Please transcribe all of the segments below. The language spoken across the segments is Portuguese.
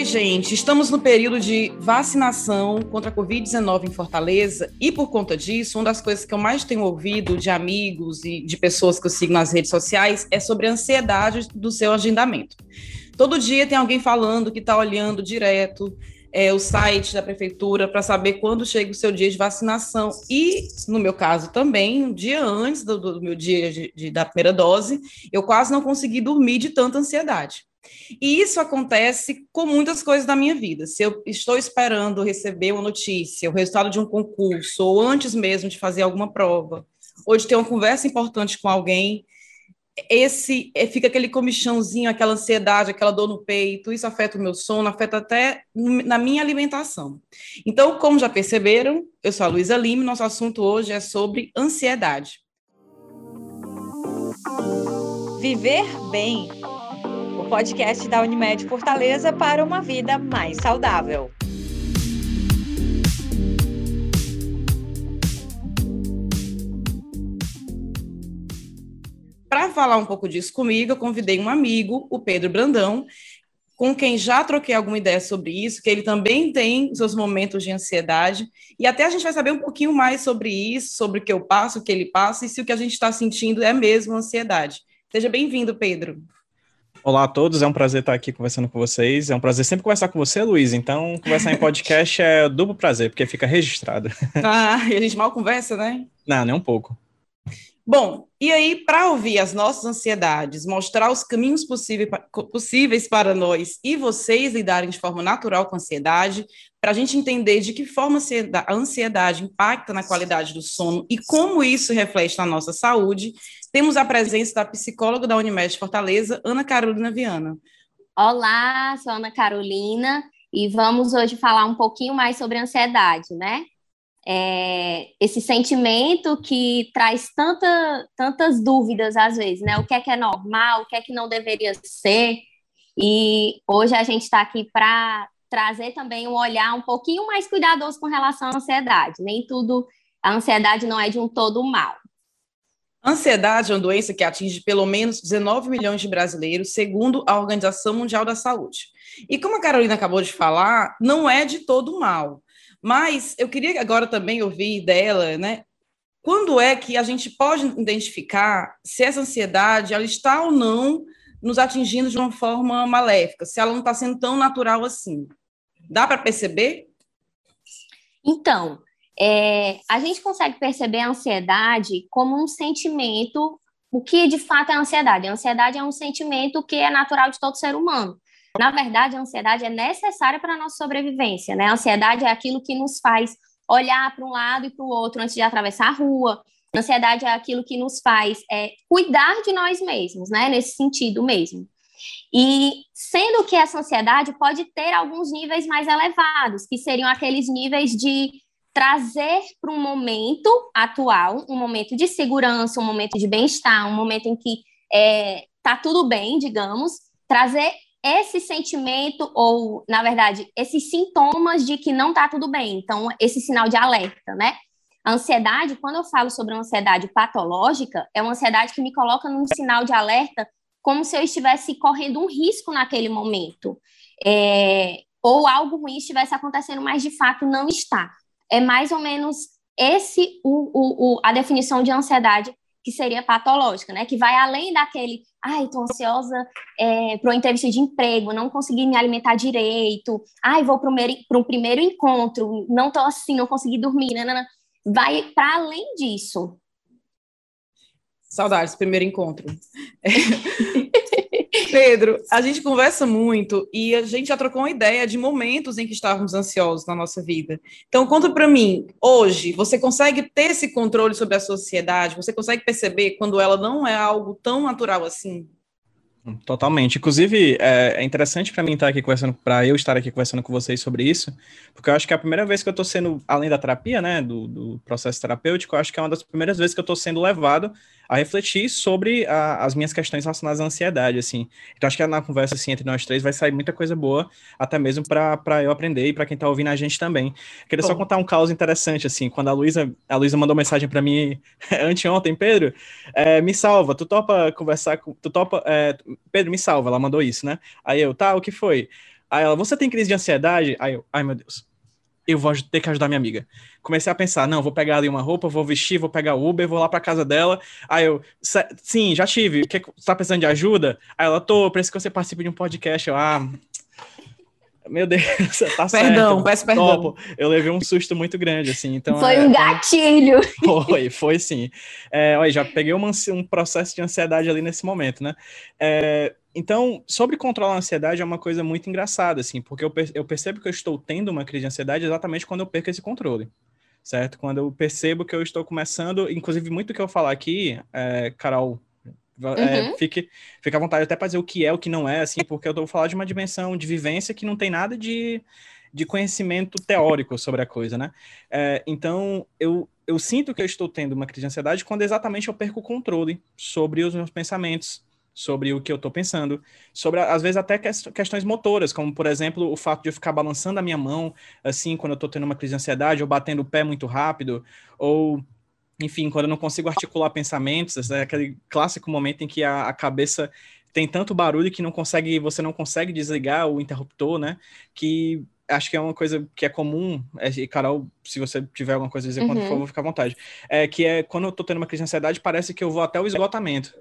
Oi, gente. Estamos no período de vacinação contra a Covid-19 em Fortaleza e, por conta disso, uma das coisas que eu mais tenho ouvido de amigos e de pessoas que eu sigo nas redes sociais é sobre a ansiedade do seu agendamento. Todo dia tem alguém falando que está olhando direto é, o site da prefeitura para saber quando chega o seu dia de vacinação. E, no meu caso também, um dia antes do, do meu dia de, de, da primeira dose, eu quase não consegui dormir de tanta ansiedade. E isso acontece com muitas coisas da minha vida. Se eu estou esperando receber uma notícia, o resultado de um concurso, ou antes mesmo de fazer alguma prova, ou de ter uma conversa importante com alguém, esse é, fica aquele comichãozinho, aquela ansiedade, aquela dor no peito, isso afeta o meu sono, afeta até na minha alimentação. Então, como já perceberam, eu sou a Luísa Lima, nosso assunto hoje é sobre ansiedade. Viver bem. Podcast da Unimed Fortaleza para uma vida mais saudável. Para falar um pouco disso comigo, eu convidei um amigo, o Pedro Brandão, com quem já troquei alguma ideia sobre isso, que ele também tem seus momentos de ansiedade, e até a gente vai saber um pouquinho mais sobre isso, sobre o que eu passo, o que ele passa, e se o que a gente está sentindo é mesmo ansiedade. Seja bem-vindo, Pedro. Olá a todos, é um prazer estar aqui conversando com vocês. É um prazer sempre conversar com você, Luiz. Então, conversar em podcast é duplo prazer, porque fica registrado. Ah, e a gente mal conversa, né? Não, nem um pouco. Bom, e aí, para ouvir as nossas ansiedades, mostrar os caminhos possíveis para nós e vocês lidarem de forma natural com a ansiedade, para a gente entender de que forma a ansiedade impacta na qualidade do sono e como isso reflete na nossa saúde, temos a presença da psicóloga da Unimed Fortaleza, Ana Carolina Viana. Olá, sou Ana Carolina e vamos hoje falar um pouquinho mais sobre ansiedade, né? é, esse sentimento que traz tanta, tantas dúvidas às vezes, né? O que é que é normal, o que é que não deveria ser. E hoje a gente está aqui para trazer também um olhar um pouquinho mais cuidadoso com relação à ansiedade. Nem tudo, a ansiedade não é de um todo mal. Ansiedade é uma doença que atinge pelo menos 19 milhões de brasileiros, segundo a Organização Mundial da Saúde. E como a Carolina acabou de falar, não é de todo mal. Mas eu queria agora também ouvir dela, né? Quando é que a gente pode identificar se essa ansiedade ela está ou não nos atingindo de uma forma maléfica, se ela não está sendo tão natural assim? Dá para perceber? Então, é, a gente consegue perceber a ansiedade como um sentimento. O que de fato é a ansiedade? A ansiedade é um sentimento que é natural de todo ser humano. Na verdade, a ansiedade é necessária para a nossa sobrevivência, né? A ansiedade é aquilo que nos faz olhar para um lado e para o outro antes de atravessar a rua. A ansiedade é aquilo que nos faz é, cuidar de nós mesmos, né? Nesse sentido mesmo. E sendo que essa ansiedade pode ter alguns níveis mais elevados, que seriam aqueles níveis de trazer para um momento atual, um momento de segurança, um momento de bem-estar, um momento em que é, tá tudo bem, digamos, trazer esse sentimento, ou, na verdade, esses sintomas de que não está tudo bem. Então, esse sinal de alerta, né? A ansiedade, quando eu falo sobre uma ansiedade patológica, é uma ansiedade que me coloca num sinal de alerta como se eu estivesse correndo um risco naquele momento. É, ou algo ruim estivesse acontecendo, mas de fato não está. É mais ou menos esse o, o, o a definição de ansiedade que seria patológica, né? Que vai além daquele, ai, tô ansiosa é, para uma entrevista de emprego, não consegui me alimentar direito, ai, vou para um primeiro encontro, não tô assim, não consegui dormir, né? vai para além disso. Saudades, primeiro encontro. Pedro, a gente conversa muito e a gente já trocou uma ideia de momentos em que estávamos ansiosos na nossa vida. Então, conta para mim, hoje, você consegue ter esse controle sobre a sociedade? Você consegue perceber quando ela não é algo tão natural assim? Totalmente. Inclusive, é, é interessante para mim estar aqui conversando, para eu estar aqui conversando com vocês sobre isso, porque eu acho que é a primeira vez que eu estou sendo, além da terapia, né, do, do processo terapêutico, eu acho que é uma das primeiras vezes que eu estou sendo levado a refletir sobre a, as minhas questões relacionadas à ansiedade, assim. Então, acho que na conversa, assim, entre nós três vai sair muita coisa boa, até mesmo para eu aprender e para quem está ouvindo a gente também. Queria Bom. só contar um caos interessante, assim, quando a Luísa, a Luísa mandou mensagem para mim anteontem, Pedro, é, me salva, tu topa conversar com, tu topa, é, Pedro, me salva, ela mandou isso, né? Aí eu, tá, o que foi? Aí ela, você tem crise de ansiedade? Aí eu, ai meu Deus, eu vou ter que ajudar minha amiga. Comecei a pensar, não, vou pegar ali uma roupa, vou vestir, vou pegar o Uber, vou lá pra casa dela. Aí eu, sim, já tive, que, você tá precisando de ajuda? Aí ela, tô, parece que você participa de um podcast. Eu, ah, meu Deus, tá perdão, certo. Peço perdão, Topo. Eu levei um susto muito grande, assim. Então, foi é, um gatilho. Foi, foi sim. É, olha, já peguei uma, um processo de ansiedade ali nesse momento, né? É, então, sobre controlar a ansiedade é uma coisa muito engraçada, assim, porque eu, eu percebo que eu estou tendo uma crise de ansiedade exatamente quando eu perco esse controle, certo? Quando eu percebo que eu estou começando, inclusive muito do que eu falar aqui, é, Carol, é, uhum. fique, fique à vontade até para dizer o que é, o que não é, assim, porque eu estou falando de uma dimensão de vivência que não tem nada de, de conhecimento teórico sobre a coisa, né? É, então, eu, eu sinto que eu estou tendo uma crise de ansiedade quando exatamente eu perco o controle sobre os meus pensamentos, sobre o que eu estou pensando, sobre, às vezes, até questões motoras, como, por exemplo, o fato de eu ficar balançando a minha mão, assim, quando eu estou tendo uma crise de ansiedade, ou batendo o pé muito rápido, ou, enfim, quando eu não consigo articular pensamentos, é aquele clássico momento em que a, a cabeça tem tanto barulho que não consegue, você não consegue desligar o interruptor, né, que acho que é uma coisa que é comum, é, e Carol, se você tiver alguma coisa a dizer, uhum. quando for, fica à vontade, é que é quando eu tô tendo uma crise de ansiedade, parece que eu vou até o esgotamento.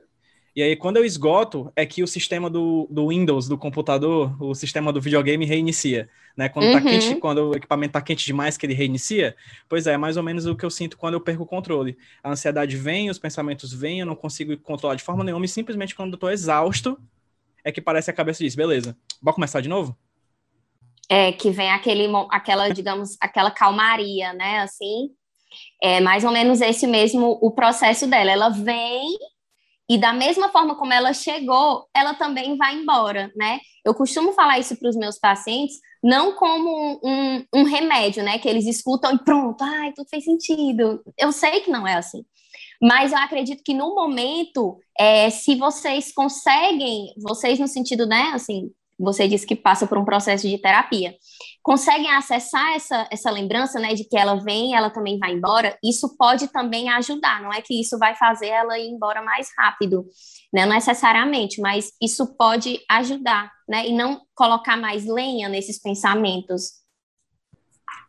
E aí, quando eu esgoto, é que o sistema do, do Windows, do computador, o sistema do videogame reinicia. Né? Quando, tá uhum. tá quente, quando o equipamento está quente demais, que ele reinicia. Pois é, é mais ou menos o que eu sinto quando eu perco o controle. A ansiedade vem, os pensamentos vêm, eu não consigo controlar de forma nenhuma, e simplesmente quando eu estou exausto, é que parece a cabeça diz, beleza, bora começar de novo? É, que vem aquele, aquela, digamos, aquela calmaria, né, assim, é mais ou menos esse mesmo o processo dela. Ela vem e da mesma forma como ela chegou, ela também vai embora, né? Eu costumo falar isso para os meus pacientes, não como um, um, remédio, né? Que eles escutam e pronto, ai, tudo fez sentido. Eu sei que não é assim. Mas eu acredito que no momento, é, se vocês conseguem, vocês no sentido, né, assim, você disse que passa por um processo de terapia, conseguem acessar essa, essa lembrança, né, de que ela vem, ela também vai embora, isso pode também ajudar, não é que isso vai fazer ela ir embora mais rápido, né, não necessariamente, mas isso pode ajudar, né, e não colocar mais lenha nesses pensamentos.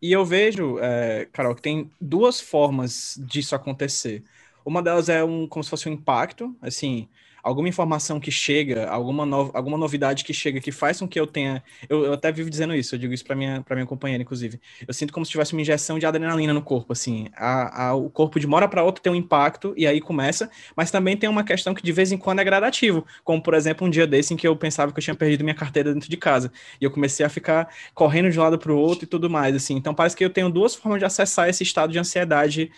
E eu vejo, é, Carol, que tem duas formas disso acontecer. Uma delas é um, como se fosse um impacto, assim, alguma informação que chega, alguma, no, alguma novidade que chega que faz com que eu tenha. Eu, eu até vivo dizendo isso, eu digo isso para minha, minha companheira, inclusive. Eu sinto como se tivesse uma injeção de adrenalina no corpo, assim. A, a, o corpo de uma hora para outra tem um impacto e aí começa, mas também tem uma questão que de vez em quando é gradativo, como por exemplo um dia desse em que eu pensava que eu tinha perdido minha carteira dentro de casa e eu comecei a ficar correndo de um lado para o outro e tudo mais, assim. Então parece que eu tenho duas formas de acessar esse estado de ansiedade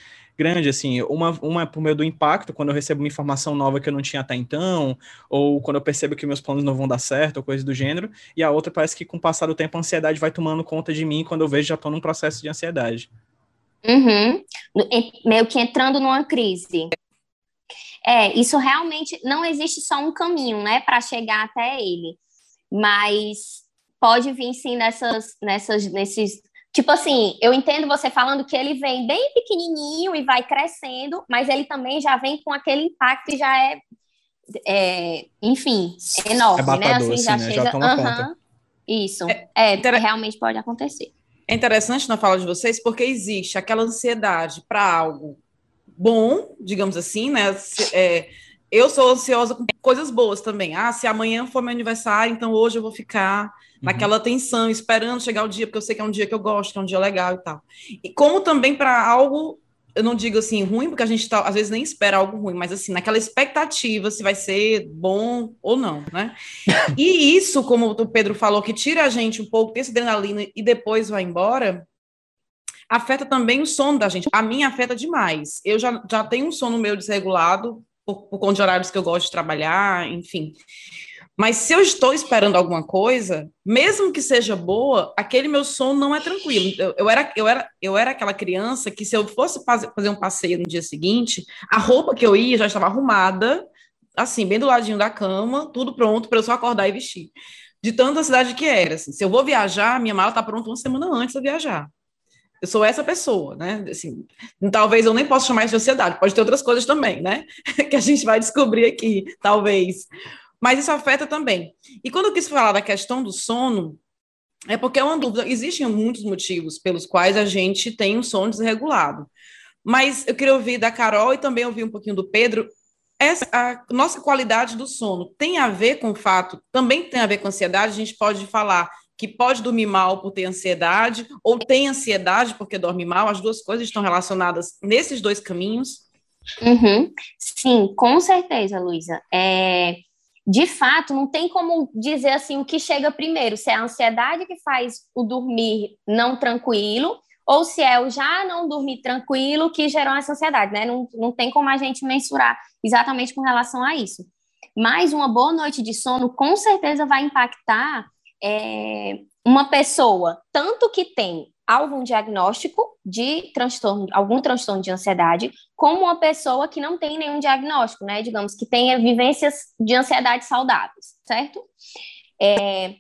grande, assim, uma, uma é por meio do impacto, quando eu recebo uma informação nova que eu não tinha até então, ou quando eu percebo que meus planos não vão dar certo, ou coisa do gênero, e a outra parece que com o passar do tempo a ansiedade vai tomando conta de mim, quando eu vejo já estou num processo de ansiedade. Uhum. Meio que entrando numa crise. É, isso realmente não existe só um caminho, né, para chegar até ele, mas pode vir sim nessas, nessas, nesses Tipo assim, eu entendo você falando que ele vem bem pequenininho e vai crescendo, mas ele também já vem com aquele impacto e já é, é enfim, enorme, é batador, né? Assim, já, né? chega... já toma conta. Isso, é, é inter... realmente pode acontecer. É interessante na fala de vocês porque existe aquela ansiedade para algo bom, digamos assim, né? É, eu sou ansiosa com coisas boas também. Ah, se amanhã for meu aniversário, então hoje eu vou ficar. Naquela tensão, esperando chegar o dia, porque eu sei que é um dia que eu gosto, que é um dia legal e tal. E como também para algo, eu não digo assim ruim, porque a gente tá, às vezes nem espera algo ruim, mas assim, naquela expectativa se vai ser bom ou não, né? E isso, como o Pedro falou, que tira a gente um pouco desse adrenalina e depois vai embora, afeta também o sono da gente. A minha afeta demais. Eu já, já tenho um sono meu desregulado, por, por conta de horários que eu gosto de trabalhar, enfim. Mas se eu estou esperando alguma coisa, mesmo que seja boa, aquele meu sono não é tranquilo. Eu, eu, era, eu, era, eu era aquela criança que, se eu fosse fazer um passeio no dia seguinte, a roupa que eu ia já estava arrumada, assim, bem do ladinho da cama, tudo pronto para eu só acordar e vestir. De tanta cidade que era. Assim, se eu vou viajar, minha mala está pronta uma semana antes de eu viajar. Eu sou essa pessoa, né? Assim, talvez eu nem possa chamar isso de ansiedade, pode ter outras coisas também, né? que a gente vai descobrir aqui, talvez mas isso afeta também. E quando eu quis falar da questão do sono, É porque é uma dúvida. Existem muitos motivos pelos quais a gente tem um sono desregulado. Mas eu queria ouvir da Carol e também ouvir um pouquinho do Pedro. Essa, a nossa qualidade do sono tem a ver com o fato, também tem a ver com ansiedade. A gente pode falar que pode dormir mal por ter ansiedade, ou tem ansiedade porque dorme mal. As duas coisas estão relacionadas nesses dois caminhos. Uhum. Sim, com certeza, Luísa. É, de fato, não tem como dizer assim o que chega primeiro, se é a ansiedade que faz o dormir não tranquilo, ou se é o já não dormir tranquilo que gerou essa ansiedade, né? Não, não tem como a gente mensurar exatamente com relação a isso. Mas uma boa noite de sono com certeza vai impactar é, uma pessoa, tanto que tem algum diagnóstico de transtorno, algum transtorno de ansiedade, como uma pessoa que não tem nenhum diagnóstico, né? Digamos que tenha vivências de ansiedade saudáveis, certo? É,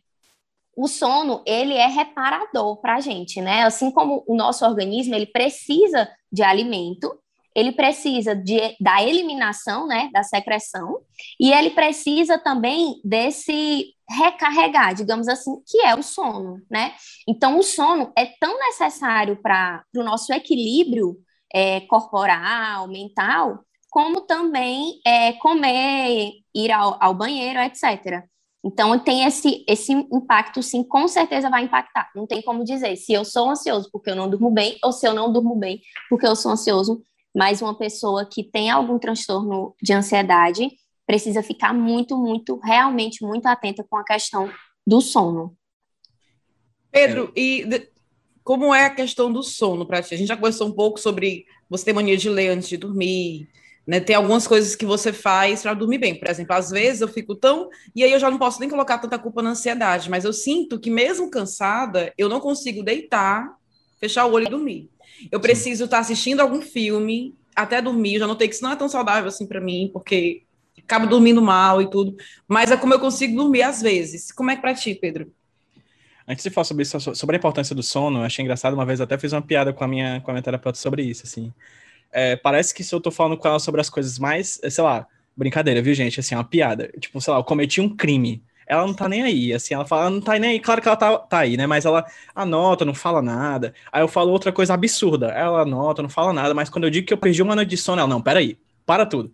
o sono, ele é reparador para a gente, né? Assim como o nosso organismo, ele precisa de alimento, ele precisa de, da eliminação, né, da secreção, e ele precisa também desse recarregar, digamos assim, que é o sono, né? Então, o sono é tão necessário para o nosso equilíbrio é, corporal, mental, como também é, comer, ir ao, ao banheiro, etc. Então, tem esse, esse impacto, sim, com certeza vai impactar. Não tem como dizer se eu sou ansioso porque eu não durmo bem ou se eu não durmo bem porque eu sou ansioso. Mas uma pessoa que tem algum transtorno de ansiedade, precisa ficar muito, muito, realmente muito atenta com a questão do sono. Pedro, e de, como é a questão do sono para ti? A gente já conversou um pouco sobre você ter mania de ler antes de dormir, né? Tem algumas coisas que você faz para dormir bem. Por exemplo, às vezes eu fico tão. E aí eu já não posso nem colocar tanta culpa na ansiedade, mas eu sinto que mesmo cansada, eu não consigo deitar, fechar o olho e dormir. Eu preciso estar assistindo algum filme até dormir. Eu já notei que isso não é tão saudável assim para mim, porque acabo dormindo mal e tudo, mas é como eu consigo dormir às vezes. Como é que para ti, Pedro? Antes de falar sobre isso, sobre a importância do sono, eu achei engraçado, uma vez até fiz uma piada com a minha, com a minha terapeuta sobre isso, assim. É, parece que se eu tô falando com ela sobre as coisas mais, sei lá, brincadeira, viu, gente? Assim, uma piada. Tipo, sei lá, eu cometi um crime. Ela não tá nem aí, assim, ela fala, não tá nem aí, claro que ela tá, tá aí, né? Mas ela anota, não fala nada. Aí eu falo outra coisa absurda. Ela anota, não fala nada, mas quando eu digo que eu perdi uma noite de sono, ela, não, peraí, para tudo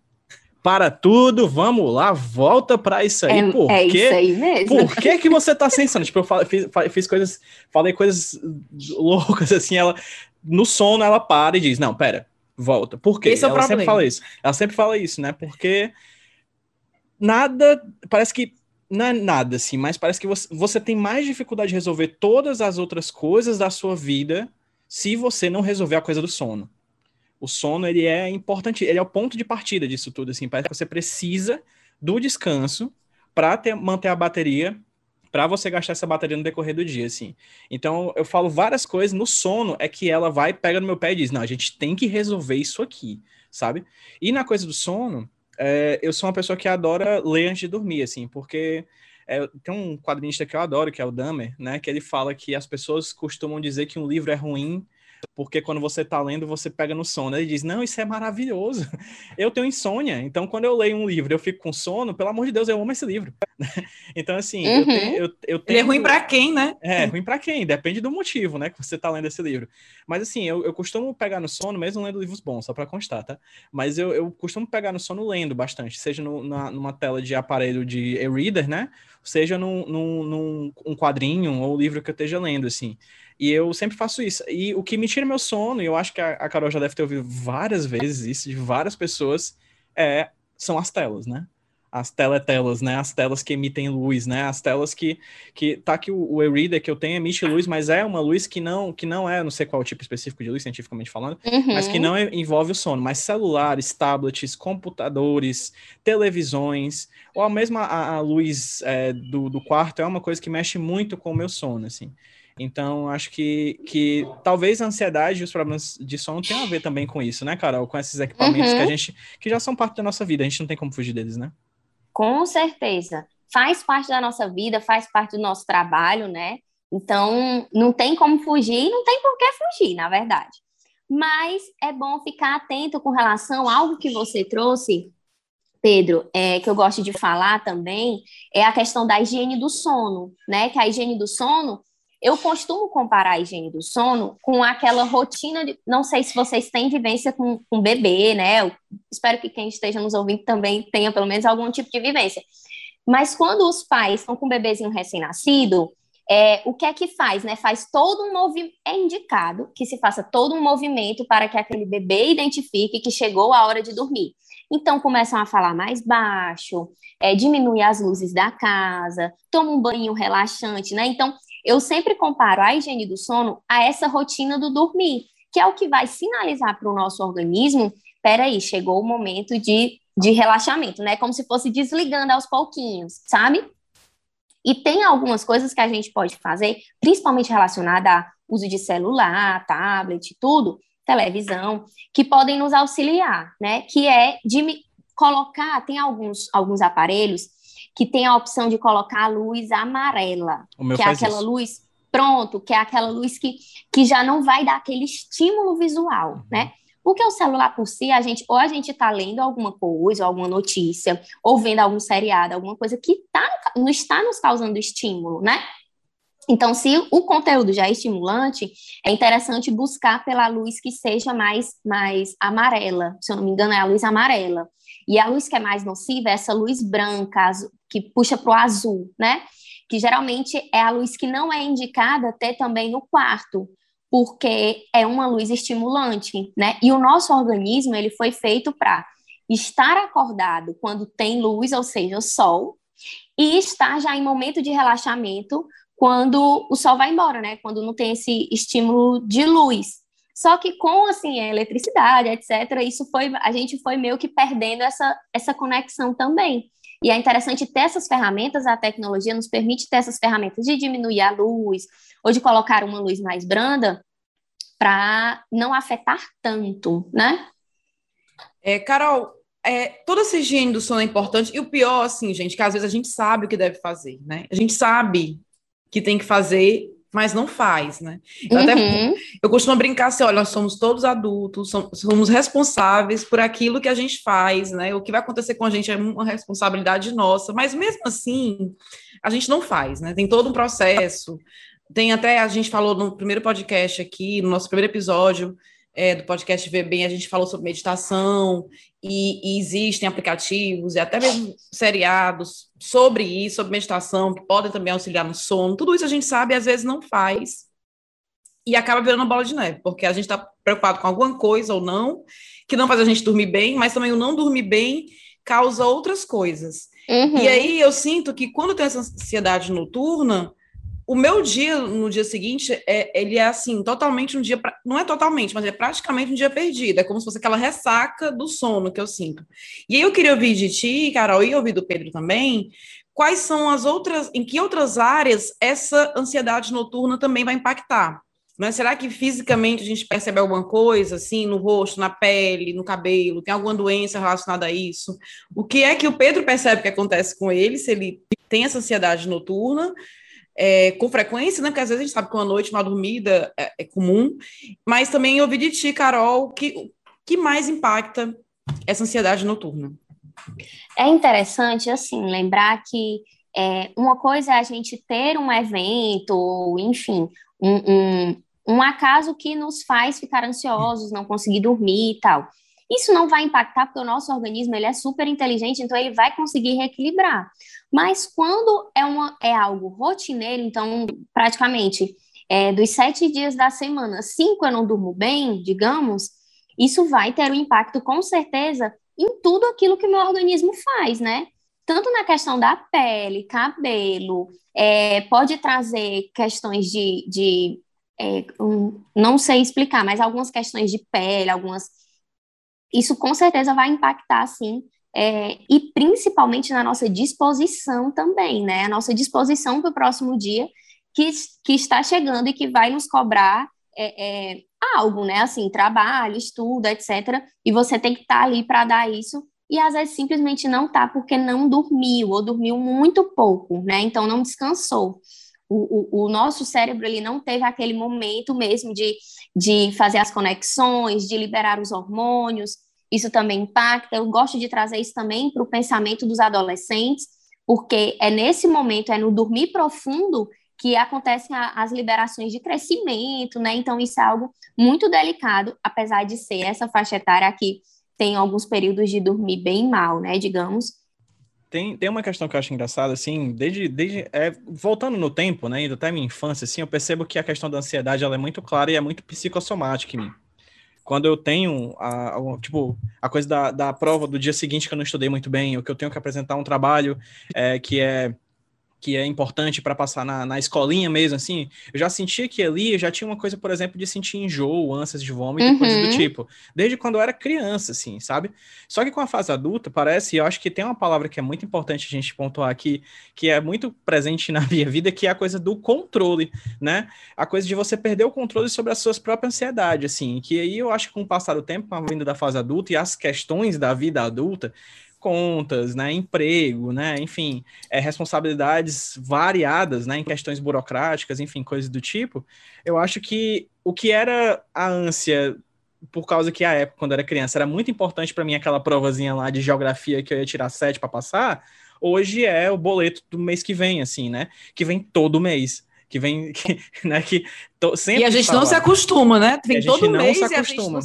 para tudo, vamos lá, volta para isso aí. É, por é quê? isso aí mesmo. Por que, que você tá sensando? tipo, eu fiz, fiz, coisas, falei coisas loucas, assim, ela, no sono ela para e diz, não, pera, volta. Por quê? Esse é ela sempre fala isso. Ela sempre fala isso, né? Porque nada, parece que não é nada, assim, mas parece que você, você tem mais dificuldade de resolver todas as outras coisas da sua vida se você não resolver a coisa do sono o sono ele é importante, ele é o ponto de partida disso tudo, assim, parece que você precisa do descanso para manter a bateria, para você gastar essa bateria no decorrer do dia, assim. Então, eu falo várias coisas, no sono é que ela vai, pega no meu pé e diz, não, a gente tem que resolver isso aqui, sabe? E na coisa do sono, é, eu sou uma pessoa que adora ler antes de dormir, assim, porque é, tem um quadrinista que eu adoro, que é o Dahmer, né, que ele fala que as pessoas costumam dizer que um livro é ruim porque quando você está lendo, você pega no sono. Ele diz: Não, isso é maravilhoso. Eu tenho insônia, então quando eu leio um livro eu fico com sono, pelo amor de Deus, eu amo esse livro. então, assim, uhum. eu, tenho, eu, eu tenho. Ele é ruim para quem, né? É, ruim para quem? Depende do motivo, né, que você está lendo esse livro. Mas, assim, eu, eu costumo pegar no sono, mesmo lendo livros bons, só para constar, tá? Mas eu, eu costumo pegar no sono lendo bastante, seja no, na, numa tela de aparelho de e-reader, né? Seja num, num, num um quadrinho ou livro que eu esteja lendo, assim. E eu sempre faço isso. E o que me tira meu sono, e eu acho que a, a Carol já deve ter ouvido várias vezes isso de várias pessoas, é, são as telas, né? As teletelas, né? As telas que emitem luz, né? As telas que, que tá aqui o, o e-reader que eu tenho emite luz, mas é uma luz que não, que não é, não sei qual tipo específico de luz, cientificamente falando, uhum. mas que não envolve o sono. Mas celulares, tablets, computadores, televisões, ou a mesma a, a luz é, do, do quarto é uma coisa que mexe muito com o meu sono, assim. Então, acho que, que talvez a ansiedade e os problemas de sono tenham a ver também com isso, né, Carol? Com esses equipamentos uhum. que a gente que já são parte da nossa vida, a gente não tem como fugir deles, né? Com certeza. Faz parte da nossa vida, faz parte do nosso trabalho, né? Então, não tem como fugir, não tem por que fugir, na verdade. Mas é bom ficar atento com relação a algo que você trouxe, Pedro, é, que eu gosto de falar também, é a questão da higiene do sono, né? Que a higiene do sono eu costumo comparar a higiene do sono com aquela rotina de. Não sei se vocês têm vivência com, com bebê, né? Eu espero que quem esteja nos ouvindo também tenha pelo menos algum tipo de vivência. Mas quando os pais estão com um bebezinho recém-nascido, é, o que é que faz, né? Faz todo um movimento, é indicado que se faça todo um movimento para que aquele bebê identifique que chegou a hora de dormir. Então começam a falar mais baixo, é, diminui as luzes da casa, toma um banho relaxante, né? Então eu sempre comparo a higiene do sono a essa rotina do dormir, que é o que vai sinalizar para o nosso organismo, peraí, chegou o momento de, de relaxamento, né? Como se fosse desligando aos pouquinhos, sabe? E tem algumas coisas que a gente pode fazer, principalmente relacionada a uso de celular, tablet, tudo, televisão, que podem nos auxiliar, né? Que é de colocar, tem alguns, alguns aparelhos que tem a opção de colocar a luz amarela, que é aquela isso. luz pronto, que é aquela luz que, que já não vai dar aquele estímulo visual, uhum. né? Porque o celular por si, a gente, ou a gente está lendo alguma coisa, alguma notícia, ou vendo algum seriado, alguma coisa que tá, não está nos causando estímulo, né? Então, se o conteúdo já é estimulante, é interessante buscar pela luz que seja mais, mais amarela. Se eu não me engano, é a luz amarela. E a luz que é mais nociva é essa luz branca, que puxa para o azul, né? Que geralmente é a luz que não é indicada ter também no quarto, porque é uma luz estimulante, né? E o nosso organismo, ele foi feito para estar acordado quando tem luz, ou seja, o sol, e estar já em momento de relaxamento quando o sol vai embora, né? Quando não tem esse estímulo de luz. Só que com assim a eletricidade, etc, isso foi a gente foi meio que perdendo essa essa conexão também. E é interessante ter essas ferramentas, a tecnologia nos permite ter essas ferramentas de diminuir a luz, ou de colocar uma luz mais branda para não afetar tanto, né? É, Carol, é, toda essa higiene do sono é importante, e o pior, assim, gente, que às vezes a gente sabe o que deve fazer, né? A gente sabe que tem que fazer, mas não faz, né? Eu, uhum. até, eu costumo brincar assim, olha, nós somos todos adultos, somos, somos, responsáveis por aquilo que a gente faz, né? O que vai acontecer com a gente é uma responsabilidade nossa, mas mesmo assim, a gente não faz, né? Tem todo um processo, tem até, a gente falou no primeiro podcast aqui, no nosso primeiro episódio é, do podcast Ver Bem, a gente falou sobre meditação, e, e, existem aplicativos e até mesmo seriados sobre isso, sobre meditação, que podem também auxiliar no sono. Tudo isso a gente sabe e às vezes não faz. E acaba virando bola de neve, porque a gente está preocupado com alguma coisa ou não, que não faz a gente dormir bem, mas também o não dormir bem causa outras coisas. Uhum. E aí eu sinto que quando tem essa ansiedade noturna, o meu dia no dia seguinte é ele é assim totalmente um dia não é totalmente mas é praticamente um dia perdido. É como se fosse aquela ressaca do sono que eu sinto. E aí eu queria ouvir de ti Carol e ouvir do Pedro também quais são as outras em que outras áreas essa ansiedade noturna também vai impactar? Mas será que fisicamente a gente percebe alguma coisa assim no rosto na pele no cabelo? Tem alguma doença relacionada a isso? O que é que o Pedro percebe que acontece com ele se ele tem essa ansiedade noturna é, com frequência, né? Porque às vezes a gente sabe que uma noite mal dormida é, é comum, mas também ouvi de ti, Carol, que que mais impacta essa ansiedade noturna? É interessante, assim, lembrar que é, uma coisa é a gente ter um evento, enfim, um, um, um acaso que nos faz ficar ansiosos, não conseguir dormir e tal. Isso não vai impactar porque o nosso organismo ele é super inteligente, então ele vai conseguir reequilibrar. Mas quando é, uma, é algo rotineiro, então praticamente é, dos sete dias da semana, cinco eu não durmo bem, digamos, isso vai ter um impacto com certeza em tudo aquilo que o meu organismo faz, né? Tanto na questão da pele, cabelo, é, pode trazer questões de, de é, um, não sei explicar, mas algumas questões de pele, algumas. Isso com certeza vai impactar, sim, é, e principalmente na nossa disposição também, né? A nossa disposição para o próximo dia que, que está chegando e que vai nos cobrar é, é, algo, né? Assim, trabalho, estudo, etc. E você tem que estar tá ali para dar isso. E às vezes simplesmente não tá porque não dormiu ou dormiu muito pouco, né? Então não descansou. O, o, o, nosso cérebro ele não teve aquele momento mesmo de, de fazer as conexões, de liberar os hormônios, isso também impacta. Eu gosto de trazer isso também para o pensamento dos adolescentes, porque é nesse momento, é no dormir profundo, que acontecem as liberações de crescimento, né? Então, isso é algo muito delicado, apesar de ser essa faixa etária que tem alguns períodos de dormir bem mal, né? Digamos. Tem, tem uma questão que eu acho engraçada, assim, desde, desde é, voltando no tempo, né, ainda até minha infância, assim, eu percebo que a questão da ansiedade, ela é muito clara e é muito psicossomática em mim. Quando eu tenho a, a, tipo a coisa da, da prova do dia seguinte que eu não estudei muito bem, ou que eu tenho que apresentar um trabalho é, que é que é importante para passar na, na escolinha mesmo, assim, eu já sentia que ali eu já tinha uma coisa, por exemplo, de sentir enjoo, ânsias de vômito, uhum. coisas do tipo, desde quando eu era criança, assim, sabe? Só que com a fase adulta, parece, e eu acho que tem uma palavra que é muito importante a gente pontuar aqui, que é muito presente na minha vida, que é a coisa do controle, né? A coisa de você perder o controle sobre as suas próprias ansiedades, assim, que aí eu acho que com o passar do tempo, com a vinda da fase adulta e as questões da vida adulta, contas, né, emprego, né, enfim, é, responsabilidades variadas, né, em questões burocráticas, enfim, coisas do tipo, eu acho que o que era a ânsia por causa que a época, quando eu era criança, era muito importante para mim aquela provazinha lá de geografia que eu ia tirar sete para passar, hoje é o boleto do mês que vem, assim, né, que vem todo mês que vem, que, né, que to, sempre E a gente não se acostuma, né? Vem todo não mês se acostuma.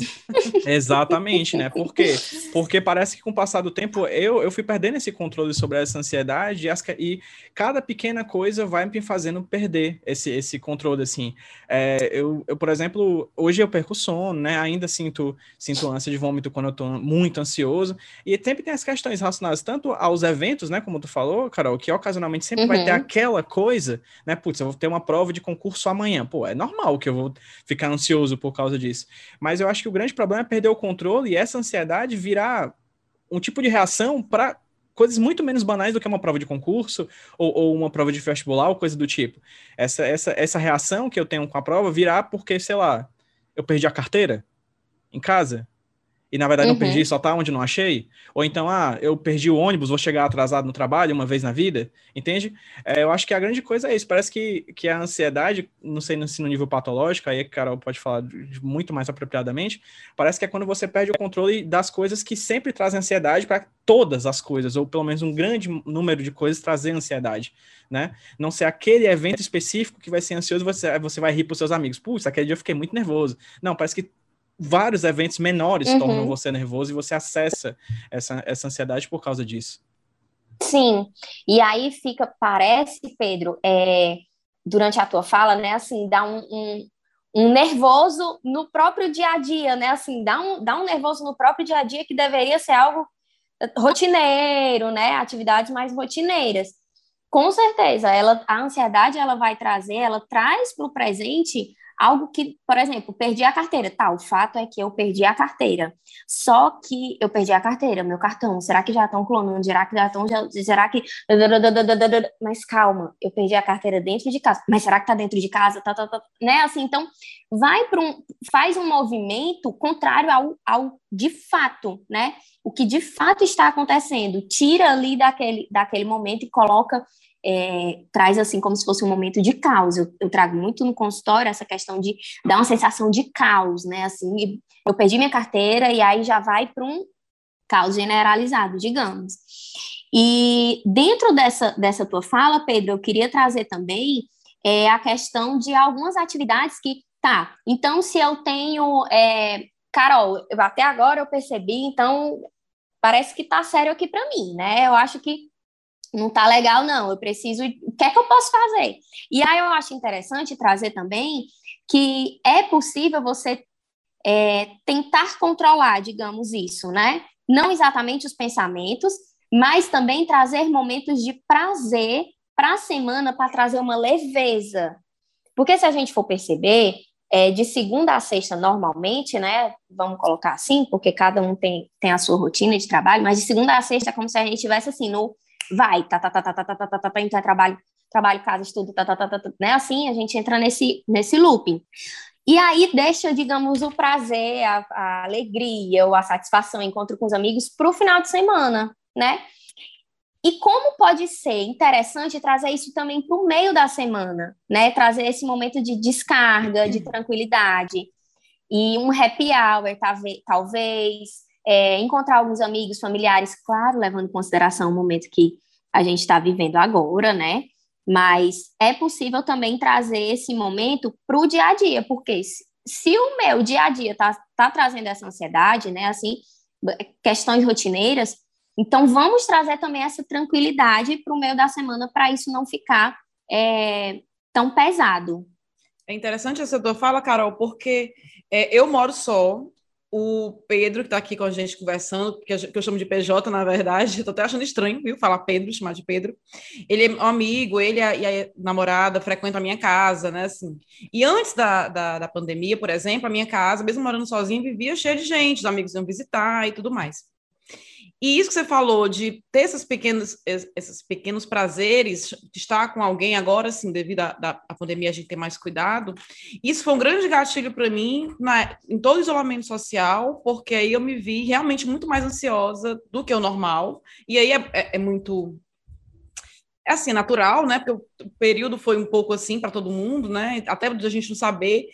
Exatamente, né? Por quê? Porque parece que com o passar do tempo eu, eu fui perdendo esse controle sobre essa ansiedade e, as, e cada pequena coisa vai me fazendo perder esse, esse controle, assim. É, eu, eu, por exemplo, hoje eu perco sono, né? Ainda sinto, sinto ânsia de vômito quando eu tô muito ansioso e sempre tem as questões relacionadas tanto aos eventos, né? Como tu falou, Carol, que ocasionalmente sempre uhum. vai ter uhum. aquela coisa, né? Putz, eu vou ter uma prova de concurso amanhã. Pô, é normal que eu vou ficar ansioso por causa disso. Mas eu acho que o grande problema é perder o controle e essa ansiedade virar um tipo de reação para coisas muito menos banais do que uma prova de concurso ou, ou, uma prova de vestibular ou coisa do tipo. Essa, essa, essa reação que eu tenho com a prova virar porque, sei lá, eu perdi a carteira em casa e na verdade uhum. não perdi, só tá onde não achei. Ou então, ah, eu perdi o ônibus, vou chegar atrasado no trabalho uma vez na vida, entende? É, eu acho que a grande coisa é isso. Parece que, que a ansiedade, não sei se no nível patológico, aí a Carol pode falar de, muito mais apropriadamente, parece que é quando você perde o controle das coisas que sempre trazem ansiedade para todas as coisas, ou pelo menos um grande número de coisas trazer ansiedade, né? Não ser aquele evento específico que vai ser ansioso, você, você vai rir para os seus amigos. Putz, aquele dia eu fiquei muito nervoso. Não, parece que vários eventos menores uhum. tornam você nervoso e você acessa essa, essa ansiedade por causa disso. Sim, e aí fica, parece, Pedro, é, durante a tua fala, né, assim, dá um, um, um, nervoso no próprio dia a dia, né, assim, dá um, dá um nervoso no próprio dia a dia que deveria ser algo rotineiro, né, atividades mais rotineiras. Com certeza, ela, a ansiedade, ela vai trazer, ela traz para o presente Algo que, por exemplo, perdi a carteira. Tá, o fato é que eu perdi a carteira. Só que eu perdi a carteira, meu cartão. Será que já estão clonando? Será que já estão. Será que. Mas calma, eu perdi a carteira dentro de casa. Mas será que tá dentro de casa? Tá, tá, tá. Né? Assim, então, vai para um. faz um movimento contrário ao, ao de fato, né? O que de fato está acontecendo. Tira ali daquele, daquele momento e coloca é, traz assim como se fosse um momento de caos. Eu, eu, trago muito no consultório essa questão de dar uma sensação de caos, né? Assim, eu perdi minha carteira e aí já vai para um caos generalizado, digamos. E dentro dessa, dessa tua fala, Pedro, eu queria trazer também é, a questão de algumas atividades que, tá, então se eu tenho, é, Carol, até agora eu percebi, então parece que tá sério aqui para mim, né? Eu acho que não tá legal, não. Eu preciso. O que é que eu posso fazer? E aí eu acho interessante trazer também que é possível você é, tentar controlar, digamos isso, né? Não exatamente os pensamentos, mas também trazer momentos de prazer para a semana para trazer uma leveza. Porque se a gente for perceber, é, de segunda a sexta, normalmente, né? Vamos colocar assim, porque cada um tem, tem a sua rotina de trabalho, mas de segunda a sexta é como se a gente estivesse assim, no vai, tá, tá, tá, tá, tá, tá, tá, tá, tá, então é trabalho, trabalho, casa, estudo, tá, tá, tá, tá, tá, né? Assim, a gente entra nesse, nesse looping. E aí deixa, digamos, o prazer, a, a alegria ou a satisfação, encontro com os amigos para o final de semana, né? E como pode ser interessante trazer isso também para o meio da semana, né? Trazer esse momento de descarga, de tranquilidade. E um happy hour, talvez, é, encontrar alguns amigos, familiares, claro, levando em consideração o momento que a gente está vivendo agora, né? Mas é possível também trazer esse momento para o dia a dia, porque se, o meu dia a dia está tá trazendo essa ansiedade, né, assim, questões rotineiras, então vamos trazer também essa tranquilidade para o meio da semana para isso não ficar é, tão pesado. É interessante essa tua fala, Carol, porque é, eu moro só, o Pedro, que está aqui com a gente conversando, que eu chamo de PJ, na verdade, estou até achando estranho, viu, falar Pedro, chamar de Pedro. Ele é um amigo, ele e a, namorada frequentam a minha casa, né, assim. E antes da, da, da pandemia, por exemplo, a minha casa, mesmo morando sozinha, vivia cheia de gente, os amigos iam visitar e tudo mais. E isso que você falou de ter esses pequenos, esses pequenos prazeres, de estar com alguém agora, assim, devido à, pandemia, a gente ter mais cuidado, isso foi um grande gatilho para mim na, em todo o isolamento social, porque aí eu me vi realmente muito mais ansiosa do que o normal, e aí é, é, é muito é assim, natural, né? Porque o período foi um pouco assim para todo mundo, né? Até a gente não saber.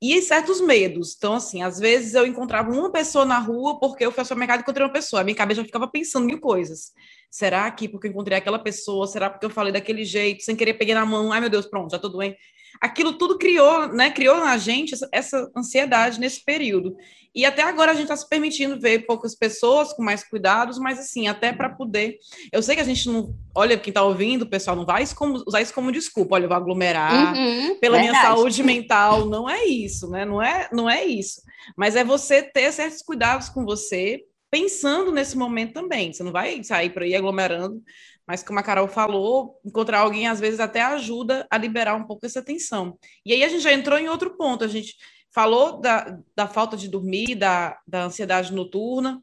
E certos medos. Então, assim, às vezes eu encontrava uma pessoa na rua porque eu fui ao supermercado e encontrei uma pessoa. A minha cabeça já ficava pensando mil coisas. Será que porque eu encontrei aquela pessoa? Será porque eu falei daquele jeito, sem querer peguei na mão? Ai, meu Deus, pronto, já tô doente aquilo tudo criou, né, criou na gente essa, ansiedade nesse período. E até agora a gente está se permitindo ver poucas pessoas com mais cuidados, mas assim, até para poder. Eu sei que a gente não. Olha, quem está ouvindo, o pessoal não vai isso como, usar isso como desculpa, olha, eu vou aglomerar uhum, pela verdade. minha saúde mental. Não é isso, né? Não é, não é isso. Mas é você ter certos cuidados com você, pensando nesse momento também. Você não vai sair por aí aglomerando mas como a Carol falou, encontrar alguém às vezes até ajuda a liberar um pouco essa tensão. E aí a gente já entrou em outro ponto, a gente falou da, da falta de dormir, da, da ansiedade noturna,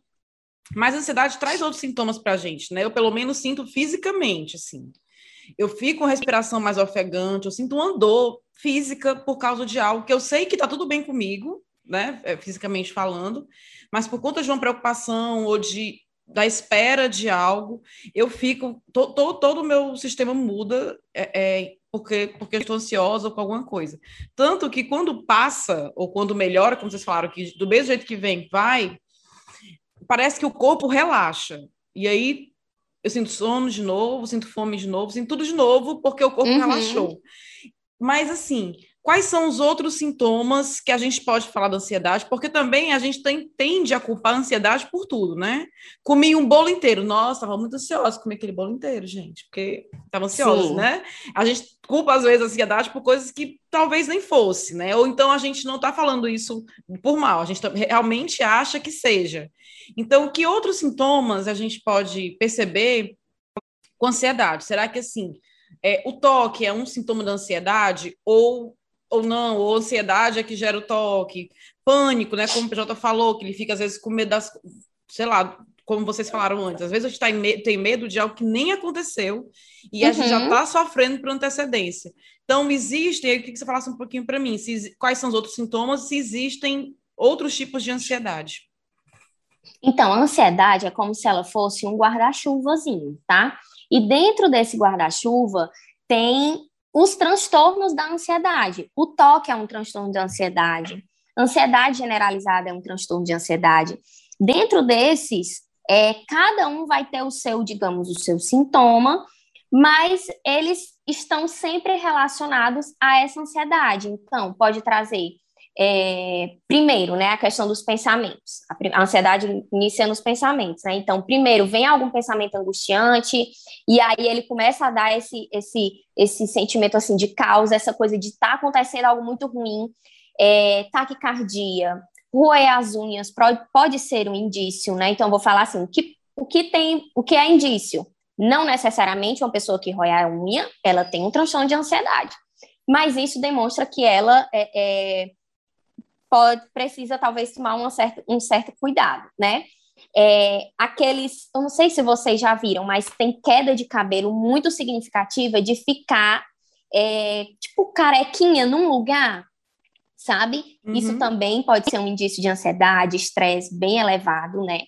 mas a ansiedade traz outros sintomas para a gente, né? Eu pelo menos sinto fisicamente, assim. Eu fico com respiração mais ofegante, eu sinto uma dor física por causa de algo que eu sei que está tudo bem comigo, né? É, fisicamente falando, mas por conta de uma preocupação ou de da espera de algo, eu fico, to, to, todo o meu sistema muda é, é, porque, porque eu estou ansiosa com alguma coisa. Tanto que quando passa, ou quando melhora, como vocês falaram, que do mesmo jeito que vem, vai, parece que o corpo relaxa. E aí eu sinto sono de novo, sinto fome de novo, sinto tudo de novo, porque o corpo uhum. relaxou. Mas assim, Quais são os outros sintomas que a gente pode falar da ansiedade? Porque também a gente tem, tende a culpar a ansiedade por tudo, né? Comi um bolo inteiro. Nossa, estava muito ansiosa comer aquele bolo inteiro, gente, porque estava ansiosa, Sim. né? A gente culpa, às vezes, a ansiedade por coisas que talvez nem fosse, né? Ou então a gente não está falando isso por mal, a gente realmente acha que seja. Então, que outros sintomas a gente pode perceber com ansiedade? Será que, assim, é, o toque é um sintoma da ansiedade ou ou não, ou ansiedade é que gera o toque, pânico, né? Como o PJ falou, que ele fica às vezes com medo das, sei lá, como vocês falaram antes, às vezes a gente tá tem medo de algo que nem aconteceu e a uhum. gente já está sofrendo por antecedência. Então, existem, eu queria que você falasse um pouquinho para mim, se, quais são os outros sintomas, se existem outros tipos de ansiedade. Então, a ansiedade é como se ela fosse um guarda-chuvazinho, tá? E dentro desse guarda-chuva tem os transtornos da ansiedade. O toque é um transtorno de ansiedade. Ansiedade generalizada é um transtorno de ansiedade. Dentro desses, é, cada um vai ter o seu, digamos, o seu sintoma, mas eles estão sempre relacionados a essa ansiedade. Então, pode trazer é, primeiro, né, a questão dos pensamentos. A, ansiedade inicia nos pensamentos, né? Então, primeiro vem algum pensamento angustiante e aí ele começa a dar esse esse esse sentimento assim de causa, essa coisa de tá acontecendo algo muito ruim, é, taquicardia, roer as unhas pode, ser um indício, né? Então, vou falar assim, o que o que tem, o que é indício? Não necessariamente uma pessoa que rói a unha, ela tem um transtorno de ansiedade, mas isso demonstra que ela é, é pode, precisa talvez tomar uma certa, um certo cuidado, né? É, aqueles, eu não sei se vocês já viram, mas tem queda de cabelo muito significativa de ficar, é, tipo, carequinha num lugar, sabe? Uhum. Isso também pode ser um indício de ansiedade, estresse bem elevado, né?